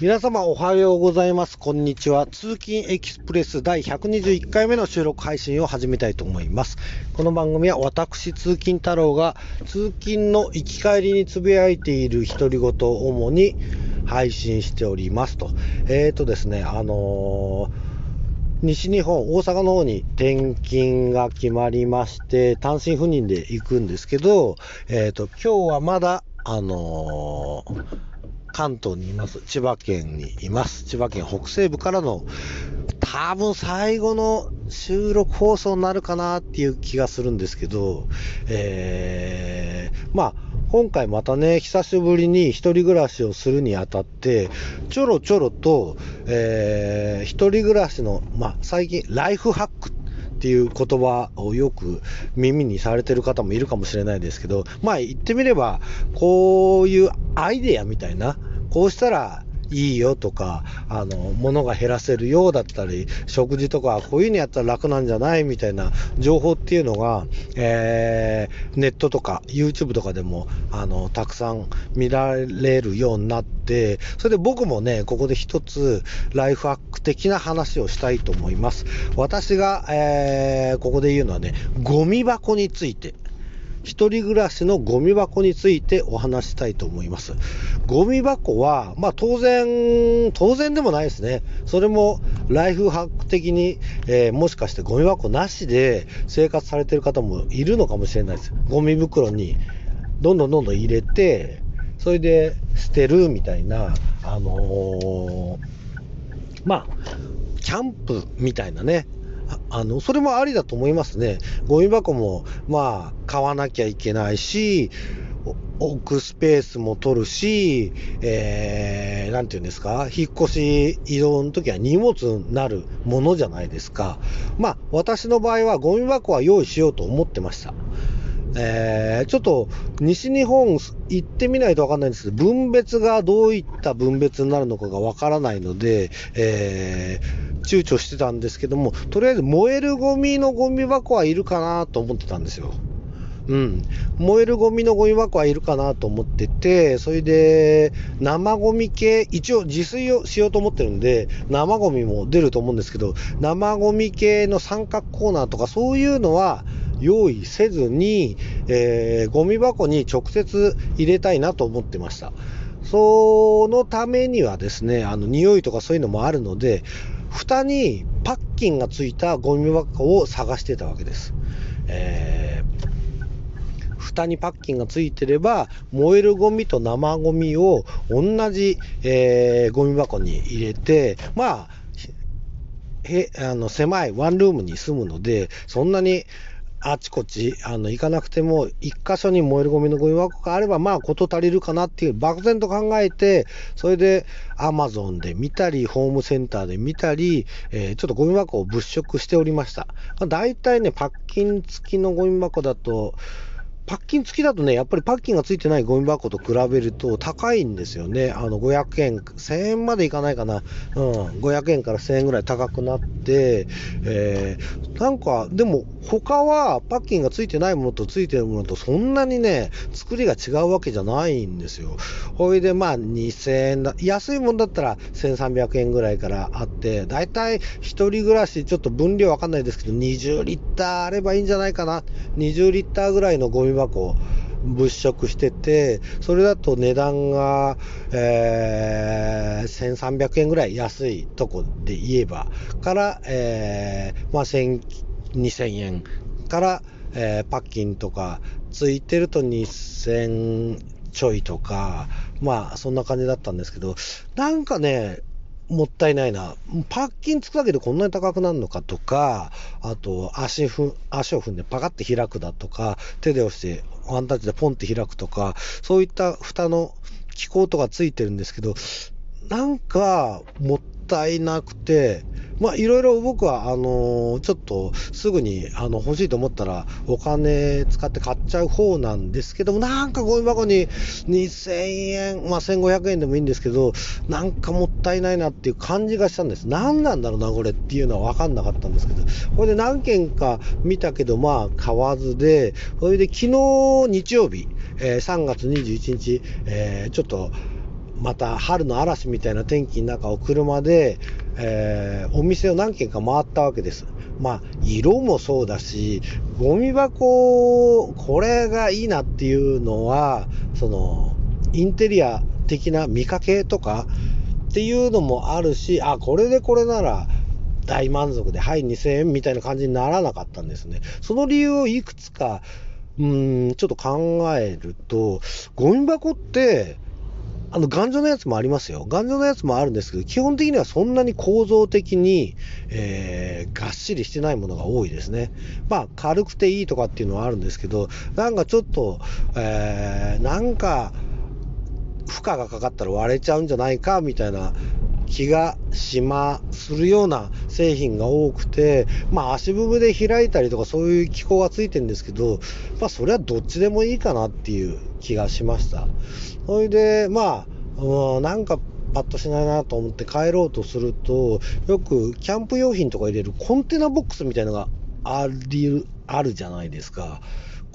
皆様おはようございます。こんにちは。通勤エキスプレス第121回目の収録配信を始めたいと思います。この番組は私、通勤太郎が通勤の行き帰りにつぶやいている独り言を主に配信しておりますと。えーとですね、あのー西日本、大阪の方に転勤が決まりまして、単身赴任で行くんですけど、えっ、ー、と、今日はまだ、あのー関東にいます。千葉県にいます。千葉県北西部からの多分最後の収録放送になるかなっていう気がするんですけど、えー、まあ、今回またね、久しぶりに一人暮らしをするにあたって、ちょろちょろと、えー、一人暮らしの、まあ、最近、ライフハックってっていう言葉をよく耳にされてる方もいるかもしれないですけど、まあ言ってみれば、こういうアイデアみたいな、こうしたらいいよとか、あの、物が減らせるようだったり、食事とか、こういうのやったら楽なんじゃないみたいな情報っていうのが、えー、ネットとか YouTube とかでも、あの、たくさん見られるようになって、それで僕もね、ここで一つ、ライフハック的な話をしたいと思います。私が、えー、ここで言うのはね、ゴミ箱について。一人暮らしのゴミ箱についてお話したいと思います。ゴミ箱は、まあ当然、当然でもないですね。それもライフハック的に、えー、もしかしてゴミ箱なしで生活されてる方もいるのかもしれないです。ゴミ袋にどんどんどんどん入れて、それで捨てるみたいな、あのー、まあ、キャンプみたいなね、あの、それもありだと思いますね。ゴミ箱も、まあ、買わなきゃいけないし、置くスペースも取るし、えー、なんていうんですか、引っ越し移動の時は荷物になるものじゃないですか。まあ、私の場合はゴミ箱は用意しようと思ってました。えー、ちょっと西日本行ってみないとわかんないんですけど、分別がどういった分別になるのかがわからないので、えー、躊躇してたんですけども、とりあえず燃えるゴミのゴミ箱はいるかなと思ってたんですよ。うん。燃えるゴミのゴミ箱はいるかなと思ってて、それで、生ゴミ系、一応自炊をしようと思ってるんで、生ゴミも出ると思うんですけど、生ゴミ系の三角コーナーとかそういうのは、用意せずに、えー、ゴミ箱に直接入れたいなと思ってました。そのためにはですね、あの、匂いとかそういうのもあるので、蓋にパッキンがついたゴミ箱を探してたわけです。えー、蓋にパッキンがついてれば、燃えるゴミと生ゴミを同じ、えー、ゴミ箱に入れて、まあ、へあの狭いワンルームに住むので、そんなにあちこち、あの、行かなくても、一箇所に燃えるゴミのゴミ箱があれば、まあ、こと足りるかなっていう、漠然と考えて、それで、アマゾンで見たり、ホームセンターで見たり、えー、ちょっとゴミ箱を物色しておりました。まあ、大体ね、パッキン付きのゴミ箱だと、パッキン付きだとね、やっぱりパッキンが付いてないゴミ箱と比べると高いんですよね。あの、500円、1000円までいかないかな。うん、500円から1000円ぐらい高くなって、えー、なんか、でも、他はパッキンが付いてないものと付いてるものとそんなにね、作りが違うわけじゃないんですよ。ほいで、まあ、2000円だ、安いもんだったら1300円ぐらいからあって、だいたい一人暮らし、ちょっと分量わかんないですけど、20リッターあればいいんじゃないかな。20リッターぐらいのゴミ箱はこう物色してて、それだと値段が、えー、1300円ぐらい安いとこで言えば、から、えー、まあ、1000、2000円から、えー、パッキンとかついてると2000ちょいとか、まあ、そんな感じだったんですけど、なんかね、もったいないな。パッキンつくだけでこんなに高くなるのかとか、あと足ふ足を踏んでパカって開くだとか、手で押してワンタッチでポンって開くとか、そういった蓋の機構とかついてるんですけど、なんかもったいなくて、まあいろいろ僕はあのー、ちょっとすぐにあの欲しいと思ったらお金使って買っちゃう方なんですけども、なんかゴミ箱に2000円、まあ1500円でもいいんですけど、なんかもったいないなっていう感じがしたんです。何なんだろうな、これっていうのは分かんなかったんですけど、これで何件か見たけど、まあ買わずで、それで昨日日曜日、えー、3月21日、えー、ちょっとまた春の嵐みたいな天気の中を車で、えー、お店を何軒か回ったわけです。まあ、色もそうだし、ゴミ箱、これがいいなっていうのは、その、インテリア的な見かけとかっていうのもあるし、あ、これでこれなら大満足で、はい、2000円みたいな感じにならなかったんですね。その理由をいくつか、うん、ちょっと考えると、ゴミ箱って、あの、頑丈なやつもありますよ。頑丈なやつもあるんですけど、基本的にはそんなに構造的に、えー、がっしりしてないものが多いですね。まあ、軽くていいとかっていうのはあるんですけど、なんかちょっと、えー、なんか、負荷がかかったら割れちゃうんじゃないか、みたいな気がしま、するような製品が多くて、まあ足踏みで開いたりとかそういう機構がついてるんですけど、まあそれはどっちでもいいかなっていう気がしました。それで、まあ、うん、なんかパッとしないなと思って帰ろうとすると、よくキャンプ用品とか入れるコンテナボックスみたいなのがあり、あるじゃないですか。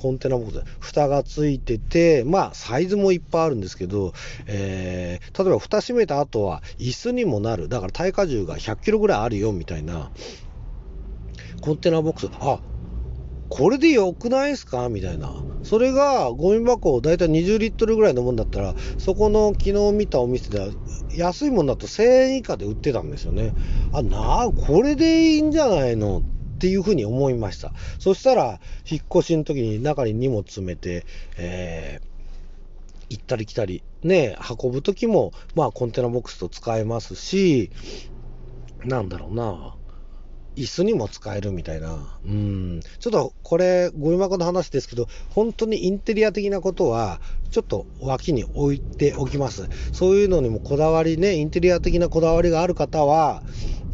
コンテナボックス、蓋がついてて、まあ、サイズもいっぱいあるんですけど、えー、例えば蓋閉めた後は椅子にもなる。だから耐荷重が100キロぐらいあるよ、みたいな。コンテナボックス、あ、これで良くないですか？みたいな。それがゴミ箱だいたい20リットルぐらいのもんだったら、そこの昨日見たお店では安いもんだと1000円以下で売ってたんですよね。あ、なあ、これでいいんじゃないの？っていうふうに思いました。そしたら、引っ越しの時に中に荷物詰めて、えー行ったり来たり、ね、運ぶ時も、まあ、コンテナボックスと使えますし、なんだろうな。椅子にも使えるみたいな。うん。ちょっとこれ、ゴミ箱の話ですけど、本当にインテリア的なことは、ちょっと脇に置いておきます。そういうのにもこだわりね、インテリア的なこだわりがある方は、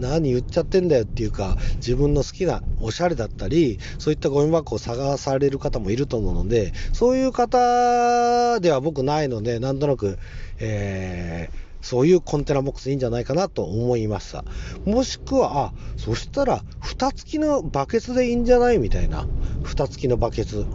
何言っちゃってんだよっていうか、自分の好きなおしゃれだったり、そういったゴミ箱を探される方もいると思うので、そういう方では僕ないので、なんとなく、えーそういうコンテナボックスいいんじゃないかなと思いました。もしくは、あ、そしたら、蓋付きのバケツでいいんじゃない？みたいな。蓋付きのバケツ。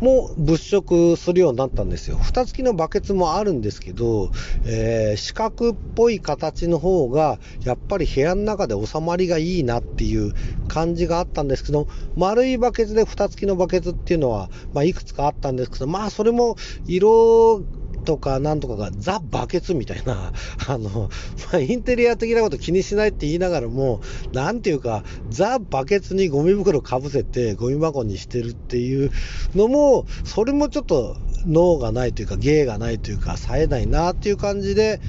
も物色するようになったんですよ。蓋付きのバケツもあるんですけど、えー、四角っぽい形の方が、やっぱり部屋の中で収まりがいいなっていう感じがあったんですけど、丸いバケツで蓋付きのバケツっていうのは、まあ、いくつかあったんですけど、まあ、それも色とかなんとかがザ・バケツみたいな、あの、まあ、インテリア的なこと気にしないって言いながらも、なんていうか、ザ・バケツにゴミ袋かぶせてゴミ箱にしてるっていうのも、それもちょっと脳がないというか、芸がないというか、冴えないなっていう感じで、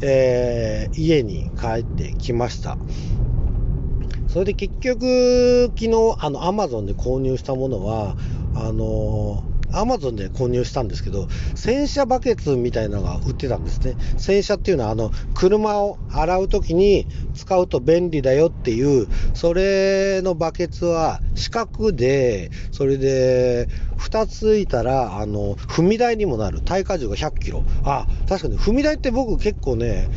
えー、家に帰ってきました。それで結局、昨日、あの、アマゾンで購入したものは、あのアマゾンで購入したんですけど、洗車バケツみたいなのが売ってたんですね。洗車っていうのは、あの、車を洗うときに使うと便利だよっていう、それのバケツは四角で、それで、2ついたら、あの、踏み台にもなる。耐荷重が100キロ。あ、確かに踏み台って僕結構ね、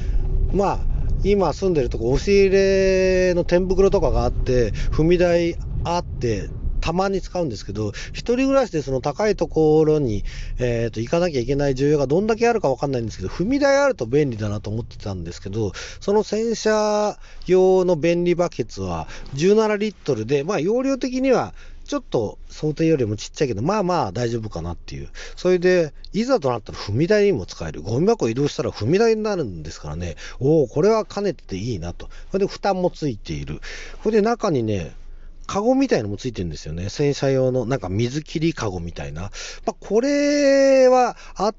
まあ、今住んでるとこ押し入れの天袋とかがあって、踏み台あって、たまに使うんですけど、一人暮らしでその高いところに、え、ー、と、行かなきゃいけない需要がどんだけあるかわかんないんですけど、踏み台あると便利だなと思ってたんですけど、その洗車用の便利バケツは17リットルで、まあ容量的にはちょっと想定よりもちっちゃいけど、まあまあ大丈夫かなっていう。それで、いざとなったら踏み台にも使える。ゴミ箱移動したら踏み台になるんですからね。おお、これは兼ねてていいなと。それで、負担もついている。これで中にね、カゴみたいのもついてるんですよね。洗車用のなんか水切りカゴみたいな。まあ、これはあっ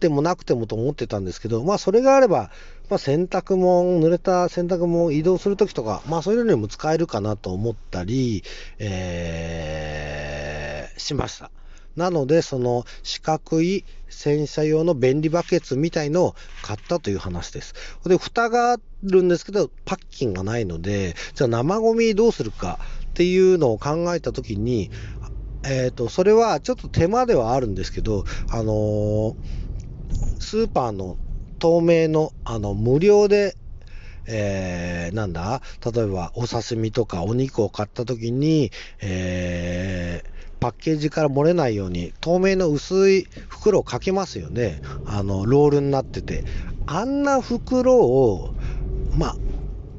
てもなくてもと思ってたんですけど、まあそれがあれば、まあ洗濯物、濡れた洗濯物を移動するときとか、まあそういうのにも使えるかなと思ったり、えー、しました。なので、その四角い洗車用の便利バケツみたいのを買ったという話です。で、蓋があるんですけど、パッキンがないので、じゃあ生ゴミどうするかっていうのを考えたときに、えっ、ー、と、それはちょっと手間ではあるんですけど、あのー、スーパーの透明の、あの、無料でえー、なんだ例えばお刺身とかお肉を買った時に、えー、パッケージから漏れないように透明の薄い袋をかけますよね。あの、ロールになってて。あんな袋を、まあ、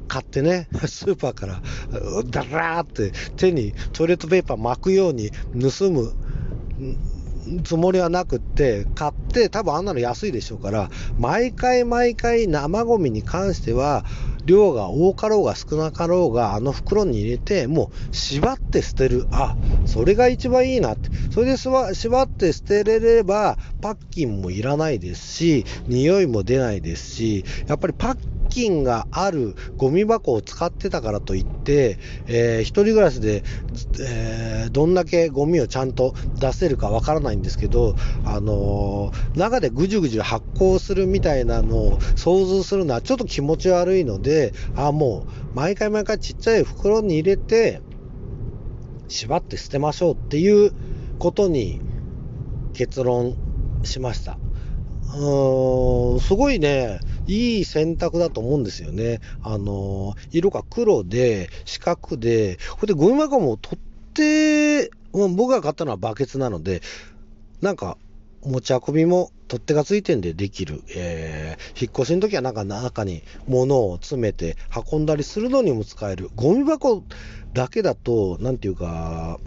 買ってね、スーパーからダラーって手にトイレットペーパー巻くように盗むつもりはなくって、買って、多分あんなの安いでしょうから、毎回毎回生ゴミに関しては、量が多かろうが少なかろうが、あの袋に入れて、もう縛って捨てる。あ、それが一番いいなって。それで縛って捨てれれば、パッキンもいらないですし、匂いも出ないですし、やっぱりパッ金があるゴミ箱を使ってたからといって、えー、一人暮らしで、えー、どんだけゴミをちゃんと出せるかわからないんですけど、あのー、中でぐじゅぐじゅ発酵するみたいなのを想像するのはちょっと気持ち悪いので、あ、もう、毎回毎回ちっちゃい袋に入れて、縛って捨てましょうっていうことに結論しました。うーん、すごいね、いい選択だと思うんですよね。あの、色が黒で、四角で、これでゴミ箱も取って、僕が買ったのはバケツなので、なんか、持ち運びも取っ手がついてんでできる。えー、引っ越しの時はなんか中に物を詰めて運んだりするのにも使える。ゴミ箱だけだと、なんていうか、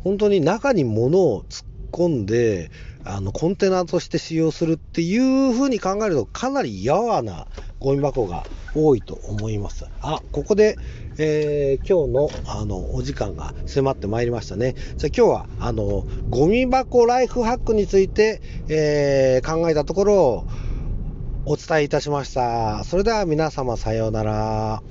本当に中に物を突っ込んで、あの、コンテナとして使用するっていう風に考えると、かなりやわなゴミ箱が多いと思います。あ、ここで、えー、今日の、あの、お時間が迫ってまいりましたね。じゃあ今日は、あの、ゴミ箱ライフハックについて、えー、考えたところをお伝えいたしました。それでは皆様さようなら。